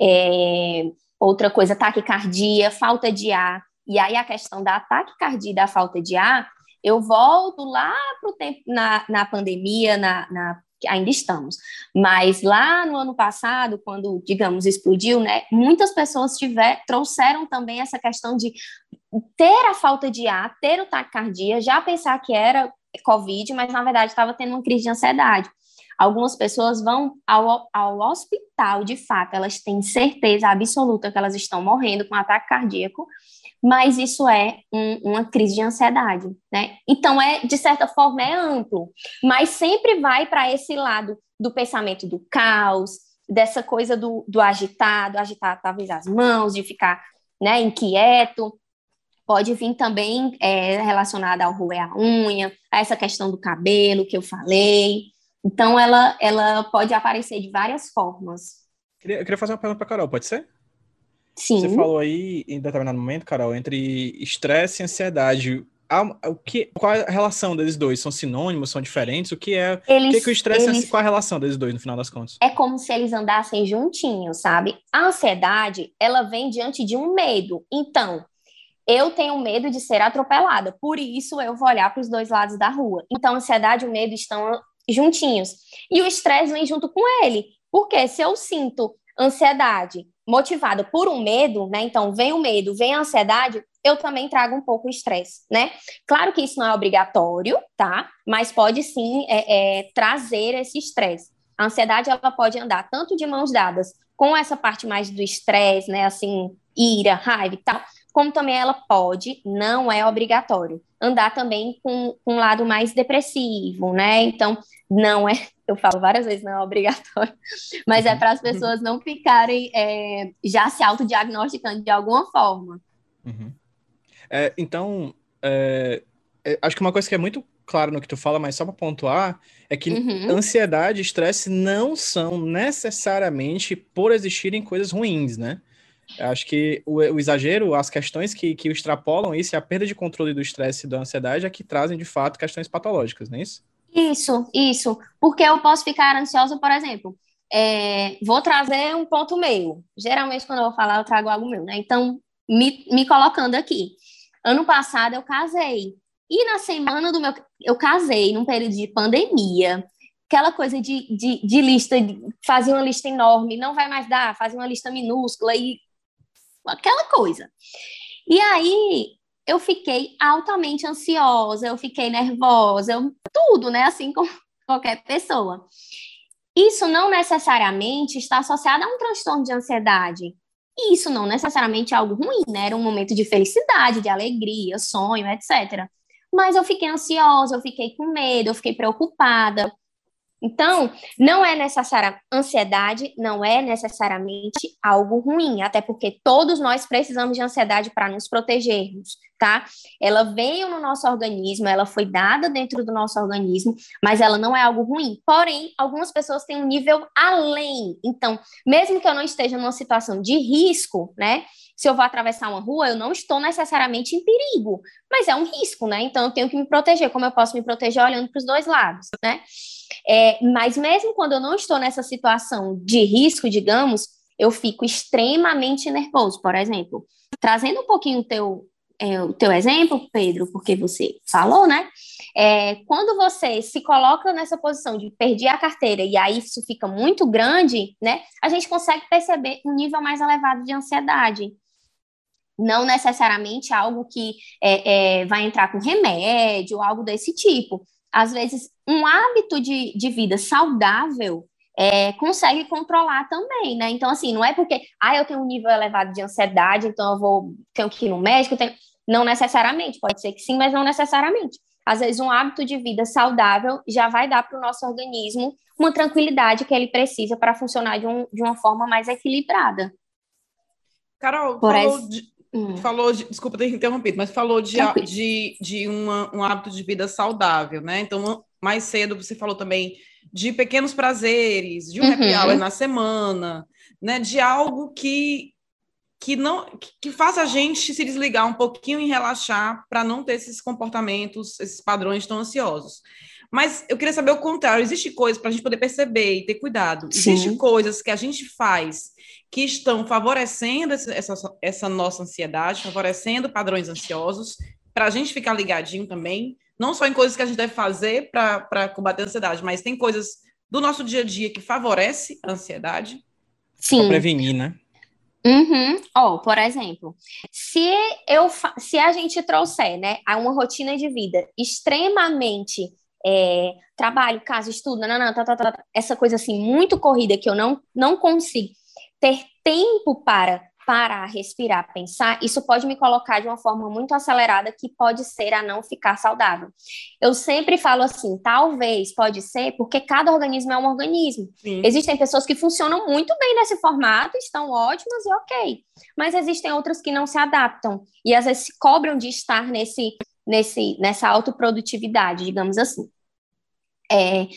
É, outra coisa, taquicardia, falta de ar. E aí a questão da taquicardia e da falta de ar eu volto lá para o tempo na, na pandemia, na, na ainda estamos. Mas lá no ano passado, quando, digamos, explodiu, né, muitas pessoas tiver, trouxeram também essa questão de ter a falta de ar, ter o taquicardia, já pensar que era Covid, mas na verdade estava tendo uma crise de ansiedade. Algumas pessoas vão ao, ao hospital, de fato, elas têm certeza absoluta que elas estão morrendo com ataque cardíaco, mas isso é um, uma crise de ansiedade, né? Então, é, de certa forma, é amplo, mas sempre vai para esse lado do pensamento do caos, dessa coisa do, do agitado, agitar talvez as mãos, de ficar né, inquieto, pode vir também é, relacionada ao roer a unha, a essa questão do cabelo que eu falei. Então, ela, ela pode aparecer de várias formas. Eu queria fazer uma pergunta para Carol, pode ser? Sim. Você falou aí, em determinado momento, Carol, entre estresse e ansiedade. O que, qual é a relação deles dois? São sinônimos? São diferentes? O que é? Eles, o que, é que o estresse eles, qual é a relação deles dois, no final das contas? É como se eles andassem juntinhos, sabe? A ansiedade, ela vem diante de um medo. Então, eu tenho medo de ser atropelada, por isso eu vou olhar para os dois lados da rua. Então, a ansiedade e o medo estão juntinhos. E o estresse vem junto com ele, porque se eu sinto ansiedade motivada por um medo, né? Então, vem o medo, vem a ansiedade, eu também trago um pouco o estresse, né? Claro que isso não é obrigatório, tá? Mas pode sim é, é, trazer esse estresse. A ansiedade, ela pode andar tanto de mãos dadas com essa parte mais do estresse, né? Assim, ira, raiva e tal, como também ela pode, não é obrigatório, andar também com, com um lado mais depressivo, né? Então, não é, eu falo várias vezes, não é obrigatório, mas é para as pessoas não ficarem é, já se autodiagnosticando de alguma forma. Uhum. É, então, é, é acho que uma coisa que é muito clara no que tu fala, mas só para pontuar, é que uhum. ansiedade e estresse não são necessariamente por existirem coisas ruins, né? Acho que o, o, exagero, as questões que, que extrapolam isso a perda de controle do estresse e da ansiedade é que trazem, de fato, questões patológicas, não é isso? Isso, isso. Porque eu posso ficar ansiosa, por exemplo, é, vou trazer um ponto meu. Geralmente, quando eu vou falar, eu trago algo meu, né? Então, me, me colocando aqui. Ano passado, eu casei. E na semana do meu... Eu casei num período de pandemia aquela coisa de, de, de lista, de fazer uma lista enorme, não vai mais dar, fazer uma lista minúscula e aquela coisa. E aí eu fiquei altamente ansiosa, eu fiquei nervosa, eu, tudo, né? Assim como qualquer pessoa. Isso não necessariamente está associado a um transtorno de ansiedade. E isso não necessariamente é algo ruim, né? Era um momento de felicidade, de alegria, sonho, etc. Mas eu fiquei ansiosa, eu fiquei com medo, eu fiquei preocupada. Então, não é necessária ansiedade, não é necessariamente algo ruim, até porque todos nós precisamos de ansiedade para nos protegermos, tá? Ela veio no nosso organismo, ela foi dada dentro do nosso organismo, mas ela não é algo ruim. Porém, algumas pessoas têm um nível além. Então, mesmo que eu não esteja numa situação de risco, né? Se eu vou atravessar uma rua, eu não estou necessariamente em perigo, mas é um risco, né? Então, eu tenho que me proteger. Como eu posso me proteger olhando para os dois lados, né? É, mas mesmo quando eu não estou nessa situação de risco, digamos, eu fico extremamente nervoso. Por exemplo, trazendo um pouquinho o teu, é, o teu exemplo, Pedro, porque você falou, né? É, quando você se coloca nessa posição de perder a carteira e aí isso fica muito grande, né? A gente consegue perceber um nível mais elevado de ansiedade. Não necessariamente algo que é, é vai entrar com remédio, algo desse tipo, às vezes, um hábito de, de vida saudável é, consegue controlar também, né? Então, assim, não é porque, ah, eu tenho um nível elevado de ansiedade, então eu vou, tenho que ir no médico, tenho... não necessariamente, pode ser que sim, mas não necessariamente. Às vezes, um hábito de vida saudável já vai dar para o nosso organismo uma tranquilidade que ele precisa para funcionar de, um, de uma forma mais equilibrada. Carol, Por falou, de, Hum. Falou, de, desculpa ter interrompido, mas falou de, de, de uma, um hábito de vida saudável, né? Então, mais cedo você falou também de pequenos prazeres, de um uhum. happy hour na semana, né? De algo que, que não que faz a gente se desligar um pouquinho e relaxar para não ter esses comportamentos, esses padrões tão ansiosos. Mas eu queria saber o contrário. Existe coisa para a gente poder perceber e ter cuidado. Existe coisas que a gente faz que estão favorecendo essa, essa nossa ansiedade, favorecendo padrões ansiosos, para a gente ficar ligadinho também, não só em coisas que a gente deve fazer para combater a ansiedade, mas tem coisas do nosso dia a dia que favorece a ansiedade. Sim. Para prevenir, né? Uhum. Oh, por exemplo, se eu se a gente trouxer, né, a uma rotina de vida extremamente é, trabalho, casa, estudo, não, não, tá, tá, tá, essa coisa assim muito corrida que eu não não consigo ter tempo para parar, respirar, pensar, isso pode me colocar de uma forma muito acelerada que pode ser a não ficar saudável. Eu sempre falo assim, talvez, pode ser, porque cada organismo é um organismo. Sim. Existem pessoas que funcionam muito bem nesse formato, estão ótimas e ok. Mas existem outras que não se adaptam e às vezes se cobram de estar nesse, nesse, nessa autoprodutividade, digamos assim. É,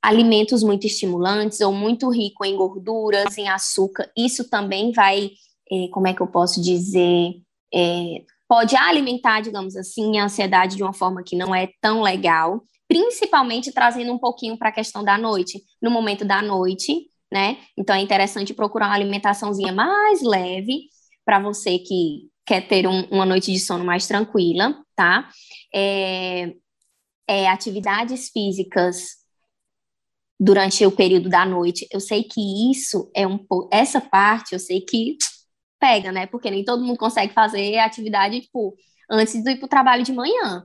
alimentos muito estimulantes ou muito rico em gorduras, em açúcar, isso também vai é, como é que eu posso dizer, é, pode alimentar, digamos assim, a ansiedade de uma forma que não é tão legal, principalmente trazendo um pouquinho para a questão da noite, no momento da noite, né? Então é interessante procurar uma alimentaçãozinha mais leve para você que quer ter um, uma noite de sono mais tranquila, tá? É, é, atividades físicas durante o período da noite. Eu sei que isso é um essa parte, eu sei que pega, né? Porque nem todo mundo consegue fazer atividade, tipo, antes de ir para o trabalho de manhã.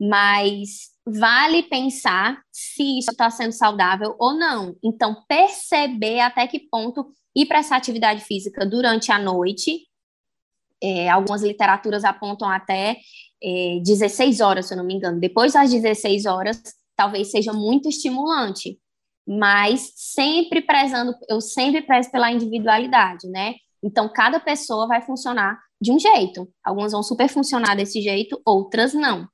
Mas vale pensar se isso está sendo saudável ou não. Então, perceber até que ponto ir para essa atividade física durante a noite. É, algumas literaturas apontam até é, 16 horas, se eu não me engano. Depois das 16 horas, talvez seja muito estimulante, mas sempre prezando, eu sempre prezo pela individualidade, né? Então, cada pessoa vai funcionar de um jeito. Algumas vão super funcionar desse jeito, outras não.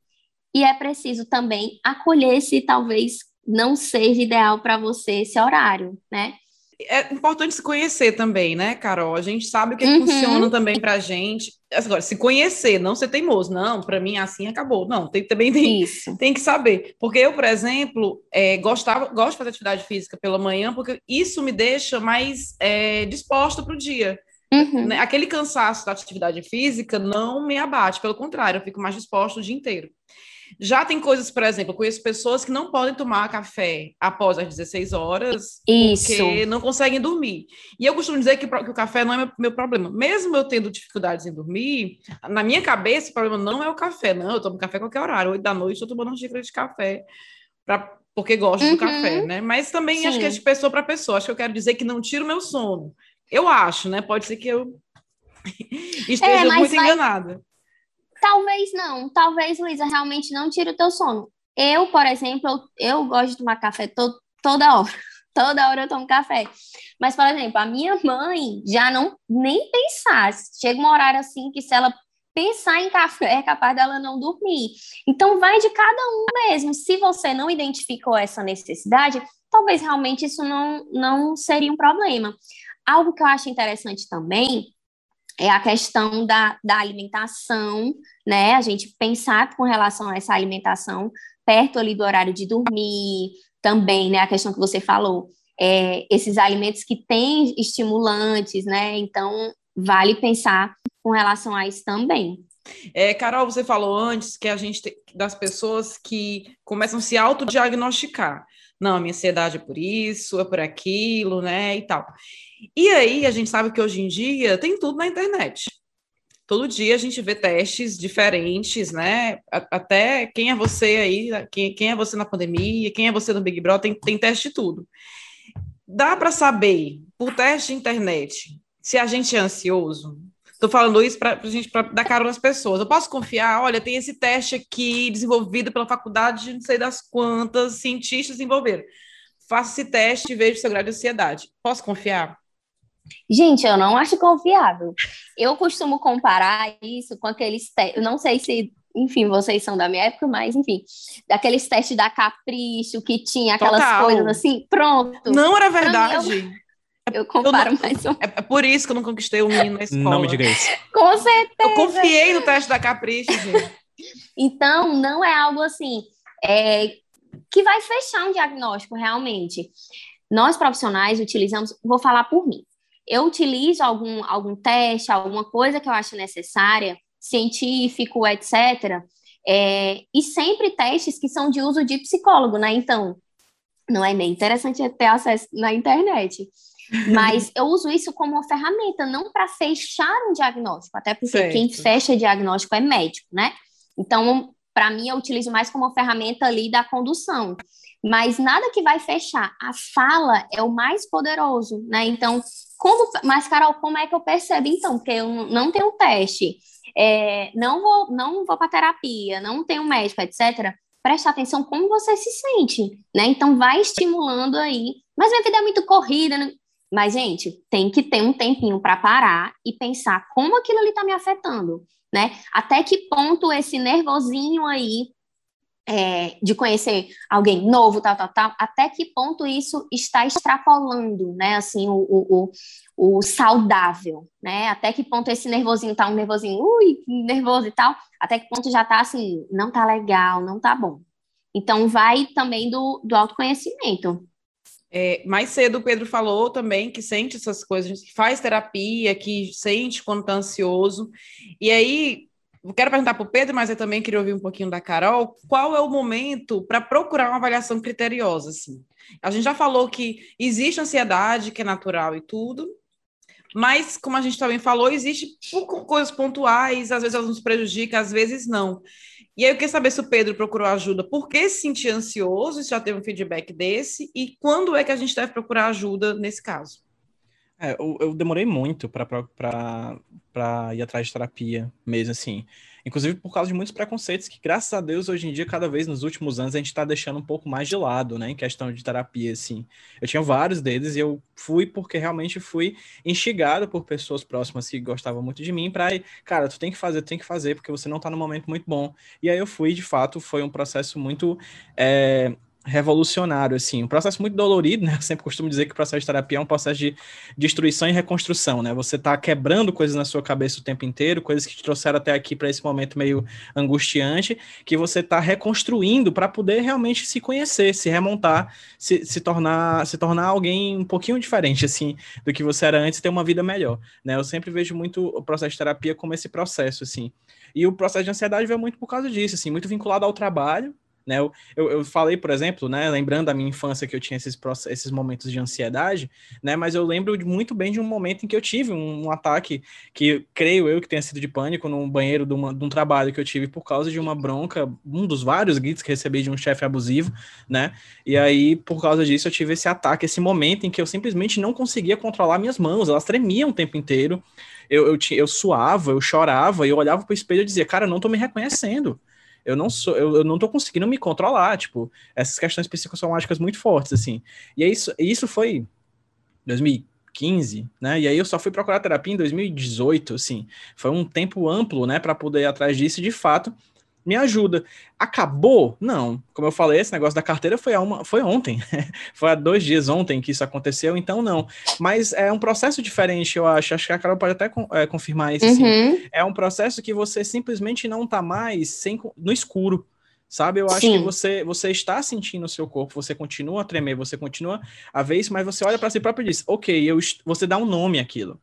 E é preciso também acolher se talvez não seja ideal para você esse horário, né? É importante se conhecer também, né, Carol? A gente sabe o que uhum. funciona também para a gente. Agora, se conhecer, não ser teimoso. Não, para mim assim acabou. Não, tem, também tem, tem que saber. Porque eu, por exemplo, é, gostava, gosto de fazer atividade física pela manhã, porque isso me deixa mais é, disposta para o dia. Uhum. Né, aquele cansaço da atividade física não me abate, pelo contrário, eu fico mais disposto o dia inteiro. Já tem coisas, por exemplo, eu conheço pessoas que não podem tomar café após as 16 horas Isso. porque não conseguem dormir. E eu costumo dizer que, que o café não é meu, meu, problema. Mesmo eu tendo dificuldades em dormir, na minha cabeça o problema não é o café, não. Eu tomo café a qualquer horário. Oito da noite estou tomando uma xícara de café pra, porque gosto uhum. do café, né? Mas também Sim. acho que é de pessoa para pessoa. Acho que eu quero dizer que não tira o meu sono. Eu acho, né? Pode ser que eu esteja é, muito vai... enganada. Talvez não. Talvez, Luísa, realmente não tire o teu sono. Eu, por exemplo, eu, eu gosto de tomar café to toda hora. Toda hora eu tomo café. Mas, por exemplo, a minha mãe já não nem pensar. Chega um horário assim que se ela pensar em café é capaz dela não dormir. Então, vai de cada um mesmo. Se você não identificou essa necessidade, talvez realmente isso não, não seria um problema. Algo que eu acho interessante também é a questão da, da alimentação, né? A gente pensar com relação a essa alimentação perto ali do horário de dormir, também, né? A questão que você falou, é, esses alimentos que têm estimulantes, né? Então, vale pensar com relação a isso também. É, Carol, você falou antes que a gente tem, das pessoas que começam a se autodiagnosticar. Não, a minha ansiedade é por isso, é por aquilo, né? E tal. E aí a gente sabe que hoje em dia tem tudo na internet. Todo dia a gente vê testes diferentes, né? Até quem é você aí, quem, quem é você na pandemia, quem é você no Big Brother, tem, tem teste de tudo. Dá para saber, por teste de internet, se a gente é ansioso? Estou falando isso para a gente pra dar cara nas pessoas. Eu posso confiar? Olha, tem esse teste aqui desenvolvido pela faculdade de não sei das quantas cientistas desenvolveram. Faça esse teste e veja o seu grau de ansiedade. Posso confiar? Gente, eu não acho confiável. Eu costumo comparar isso com aqueles testes. Não sei se, enfim, vocês são da minha época, mas enfim, daqueles testes da Capricho que tinha aquelas Total. coisas assim, pronto. Não era verdade. Eu, eu comparo eu não, mais um. É, é por isso que eu não conquistei o menino na escola. Não me diga isso. Com certeza. Eu confiei no teste da Capricho, gente. Então, não é algo assim é, que vai fechar um diagnóstico realmente. Nós profissionais utilizamos, vou falar por mim, eu utilizo algum, algum teste, alguma coisa que eu acho necessária, científico, etc., é, e sempre testes que são de uso de psicólogo, né? Então, não é nem interessante ter acesso na internet. Mas eu uso isso como uma ferramenta, não para fechar um diagnóstico, até porque Certo. quem fecha diagnóstico é médico, né? Então, para mim, eu utilizo mais como uma ferramenta ali da condução. Mas nada que vai fechar. A fala é o mais poderoso, né? Então, como. Mas, Carol, como é que eu percebo então? Porque eu não tenho teste, é, não vou, não vou para terapia, não tenho médico, etc. Preste atenção como você se sente, né? Então, vai estimulando aí. Mas minha vida é muito corrida, né? Mas, gente, tem que ter um tempinho para parar e pensar como aquilo ali está me afetando, né? Até que ponto esse nervosinho aí é, de conhecer alguém novo, tal, tal, tal, até que ponto isso está extrapolando, né? Assim, o, o, o, o saudável, né? Até que ponto esse nervosinho tá um nervosinho, ui, nervoso e tal, até que ponto já tá assim, não tá legal, não tá bom. Então, vai também do, do autoconhecimento. É, mais cedo o Pedro falou também que sente essas coisas, que faz terapia, que sente quando está ansioso. E aí, quero perguntar para o Pedro, mas eu também queria ouvir um pouquinho da Carol. Qual é o momento para procurar uma avaliação criteriosa? Assim? A gente já falou que existe ansiedade, que é natural e tudo, mas, como a gente também falou, existe coisas pontuais, às vezes elas nos prejudicam, às vezes não. E aí eu queria saber se o Pedro procurou ajuda, por que se sentir ansioso, se já teve um feedback desse, e quando é que a gente deve procurar ajuda nesse caso? É, eu, eu demorei muito para ir atrás de terapia mesmo, assim. Inclusive por causa de muitos preconceitos que, graças a Deus, hoje em dia, cada vez nos últimos anos, a gente está deixando um pouco mais de lado, né, em questão de terapia, assim. Eu tinha vários deles e eu fui porque realmente fui instigado por pessoas próximas que gostavam muito de mim para, cara, tu tem que fazer, tu tem que fazer, porque você não está num momento muito bom. E aí eu fui, de fato, foi um processo muito é, revolucionário, assim, um processo muito dolorido, né? Eu sempre costumo dizer que o processo de terapia é um processo de destruição e reconstrução, né? Você tá quebrando coisas na sua cabeça o tempo inteiro, coisas que te trouxeram até aqui para esse momento meio angustiante, que você tá reconstruindo para poder realmente se conhecer, se remontar, se, se tornar se tornar alguém um pouquinho diferente, assim, do que você era antes, ter uma vida melhor, né? Eu sempre vejo muito o processo de terapia como esse processo, assim. E o processo de ansiedade veio muito por causa disso, assim, muito vinculado ao trabalho, né? Eu, eu, eu, falei, por exemplo, né, lembrando da minha infância que eu tinha esses, esses momentos de ansiedade, né, mas eu lembro muito bem de um momento em que eu tive um, um ataque que creio eu que tenha sido de pânico no banheiro de, uma, de, um trabalho que eu tive por causa de uma bronca, um dos vários gritos que recebi de um chefe abusivo, né? E aí, por causa disso, eu tive esse ataque, esse momento em que eu simplesmente não conseguia controlar minhas mãos, elas tremiam o tempo inteiro. Eu, eu, eu suava, eu chorava, eu olhava pro espelho e dizia, cara, eu não tô me reconhecendo eu não sou, eu, eu, não tô conseguindo me controlar, tipo, essas questões psicossomáticas muito fortes, assim. E isso, isso foi 2015, né? E aí eu só fui procurar terapia em 2018, assim. Foi um tempo amplo, né, para poder ir atrás disso, de fato, me ajuda. Acabou? Não. Como eu falei, esse negócio da carteira foi, uma, foi ontem. foi há dois dias ontem que isso aconteceu, então não. Mas é um processo diferente, eu acho. Acho que a Carol pode até é, confirmar isso. Uhum. É um processo que você simplesmente não está mais sem, no escuro. Sabe, eu acho Sim. que você, você está sentindo o seu corpo, você continua a tremer, você continua a ver isso, mas você olha para si próprio e diz: Ok, eu, você dá um nome àquilo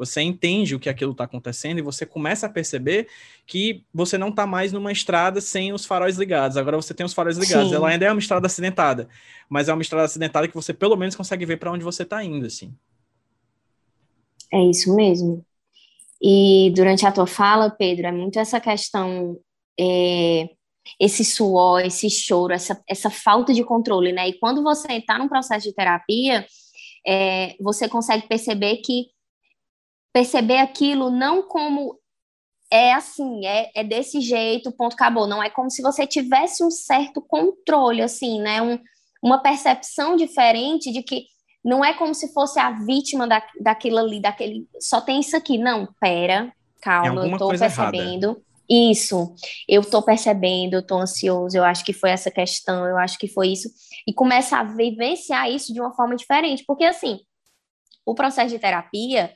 você entende o que aquilo está acontecendo e você começa a perceber que você não está mais numa estrada sem os faróis ligados. Agora você tem os faróis ligados. Sim. Ela ainda é uma estrada acidentada, mas é uma estrada acidentada que você pelo menos consegue ver para onde você está indo, assim. É isso mesmo. E durante a tua fala, Pedro, é muito essa questão, é, esse suor, esse choro, essa, essa falta de controle, né? E quando você está num processo de terapia, é, você consegue perceber que perceber aquilo não como é assim, é, é desse jeito, ponto, acabou. Não é como se você tivesse um certo controle, assim, né? Um, uma percepção diferente de que não é como se fosse a vítima da, daquilo ali, daquele. Só tem isso aqui. Não, pera, calma, eu tô percebendo. Errada. Isso, eu tô percebendo, eu tô ansioso, eu acho que foi essa questão, eu acho que foi isso. E começa a vivenciar isso de uma forma diferente, porque assim, o processo de terapia,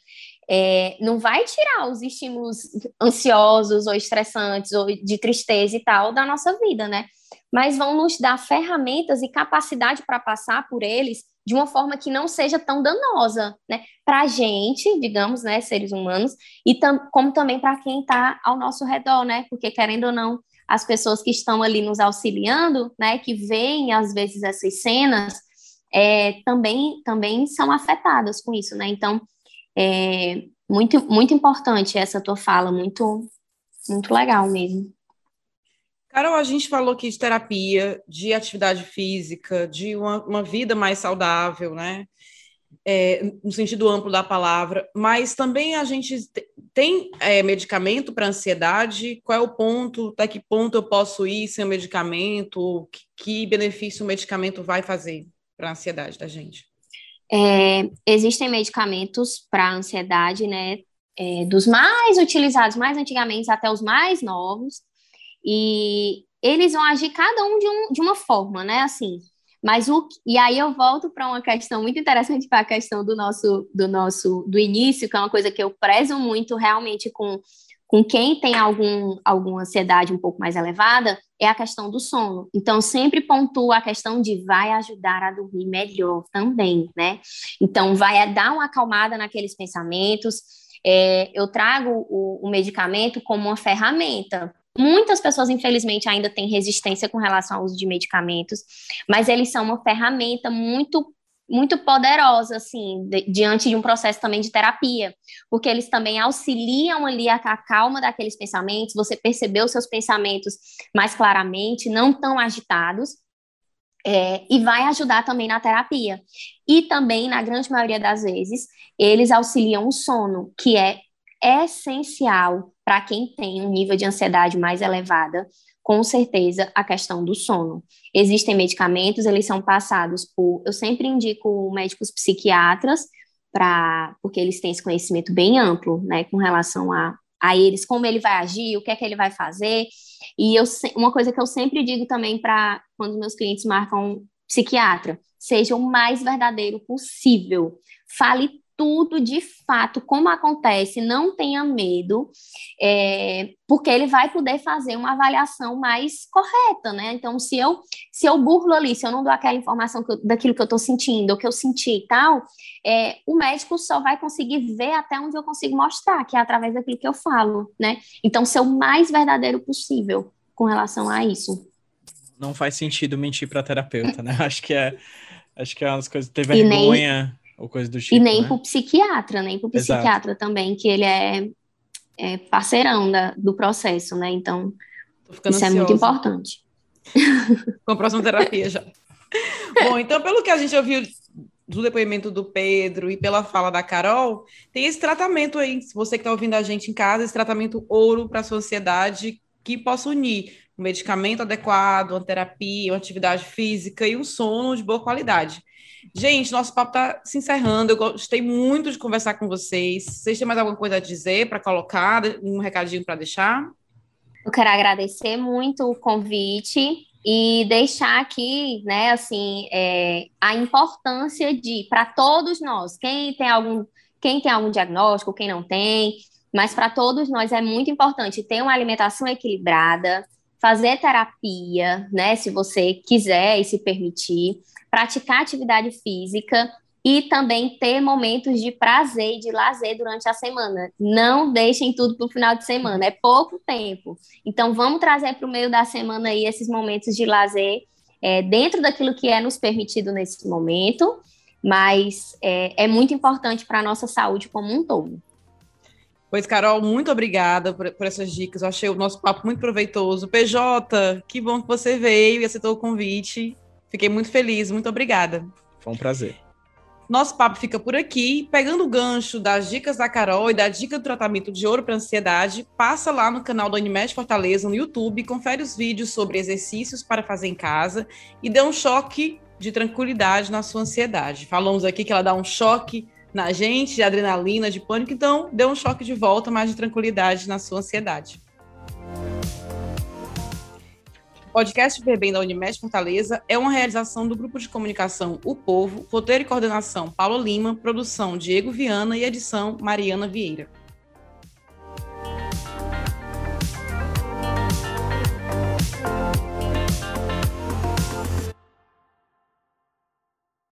é, não vai tirar os estímulos ansiosos ou estressantes ou de tristeza e tal da nossa vida, né? Mas vão nos dar ferramentas e capacidade para passar por eles de uma forma que não seja tão danosa, né? Para a gente, digamos, né, seres humanos, e tam como também para quem está ao nosso redor, né? Porque querendo ou não, as pessoas que estão ali nos auxiliando, né, que veem às vezes essas cenas, é, também, também são afetadas com isso, né? Então, é muito, muito importante essa tua fala, muito, muito legal mesmo. Carol, a gente falou aqui de terapia, de atividade física, de uma, uma vida mais saudável, né? É, no sentido amplo da palavra, mas também a gente tem é, medicamento para ansiedade? Qual é o ponto? Até que ponto eu posso ir sem o medicamento? Que, que benefício o medicamento vai fazer para a ansiedade da gente? É, existem medicamentos para ansiedade, né? É, dos mais utilizados, mais antigamente, até os mais novos, e eles vão agir cada um de, um, de uma forma, né? Assim, mas o e aí eu volto para uma questão muito interessante para a questão do nosso do nosso do início, que é uma coisa que eu prezo muito realmente com com quem tem algum alguma ansiedade um pouco mais elevada, é a questão do sono. Então sempre pontuo a questão de vai ajudar a dormir melhor também, né? Então vai dar uma acalmada naqueles pensamentos. É, eu trago o, o medicamento como uma ferramenta Muitas pessoas, infelizmente, ainda têm resistência com relação ao uso de medicamentos, mas eles são uma ferramenta muito muito poderosa, assim, de, diante de um processo também de terapia, porque eles também auxiliam ali a, a calma daqueles pensamentos, você percebeu seus pensamentos mais claramente, não tão agitados, é, e vai ajudar também na terapia. E também, na grande maioria das vezes, eles auxiliam o sono, que é essencial para quem tem um nível de ansiedade mais elevada, com certeza a questão do sono. Existem medicamentos, eles são passados por, eu sempre indico médicos psiquiatras para, porque eles têm esse conhecimento bem amplo, né, com relação a, a eles, como ele vai agir, o que é que ele vai fazer. E eu, uma coisa que eu sempre digo também para quando meus clientes marcam psiquiatra, seja o mais verdadeiro possível. Fale tudo de fato como acontece, não tenha medo, é, porque ele vai poder fazer uma avaliação mais correta, né? Então, se eu se eu burlo ali, se eu não dou aquela informação que eu, daquilo que eu estou sentindo, ou que eu senti e tal, é, o médico só vai conseguir ver até onde eu consigo mostrar, que é através daquilo que eu falo, né? Então, ser o mais verdadeiro possível com relação a isso. Não faz sentido mentir para terapeuta, né? Acho que é acho que é uma das coisas ter vergonha. Ou coisa do tipo. E nem né? para o psiquiatra, nem para o psiquiatra Exato. também, que ele é, é parceirão da, do processo, né? Então, isso ansiosa. é muito importante. Com a próxima terapia já. Bom, então, pelo que a gente ouviu do depoimento do Pedro e pela fala da Carol, tem esse tratamento aí, se você que está ouvindo a gente em casa, esse tratamento ouro para a sociedade que possa unir um medicamento adequado, uma terapia, uma atividade física e um sono de boa qualidade. Gente, nosso papo está se encerrando. Eu gostei muito de conversar com vocês. Vocês têm mais alguma coisa a dizer para colocar? Um recadinho para deixar? Eu quero agradecer muito o convite e deixar aqui, né, assim, é, a importância de, para todos nós, quem tem algum, quem tem algum diagnóstico, quem não tem, mas para todos nós é muito importante ter uma alimentação equilibrada, fazer terapia, né, se você quiser e se permitir, praticar atividade física e também ter momentos de prazer e de lazer durante a semana. Não deixem tudo para o final de semana, é pouco tempo. Então, vamos trazer para o meio da semana aí esses momentos de lazer é, dentro daquilo que é nos permitido nesse momento, mas é, é muito importante para a nossa saúde como um todo. Pois, Carol, muito obrigada por, por, essas dicas. Eu achei o nosso papo muito proveitoso. PJ, que bom que você veio e aceitou o convite. Fiquei muito feliz, muito obrigada. Foi um prazer. Nosso papo fica por aqui. Pegando o gancho das dicas da Carol e da dica do tratamento de ouro para ansiedade, passa lá no canal do Animed Fortaleza no YouTube, confere os vídeos sobre exercícios para fazer em casa e dê um choque de tranquilidade na sua ansiedade. Falamos aqui que ela dá um choque na gente de adrenalina, de pânico, então dê um choque de volta, mais de tranquilidade na sua ansiedade. podcast Viver Bem da Unimed Fortaleza é uma realização do grupo de comunicação O Povo, roteiro e coordenação Paulo Lima, produção Diego Viana e edição Mariana Vieira.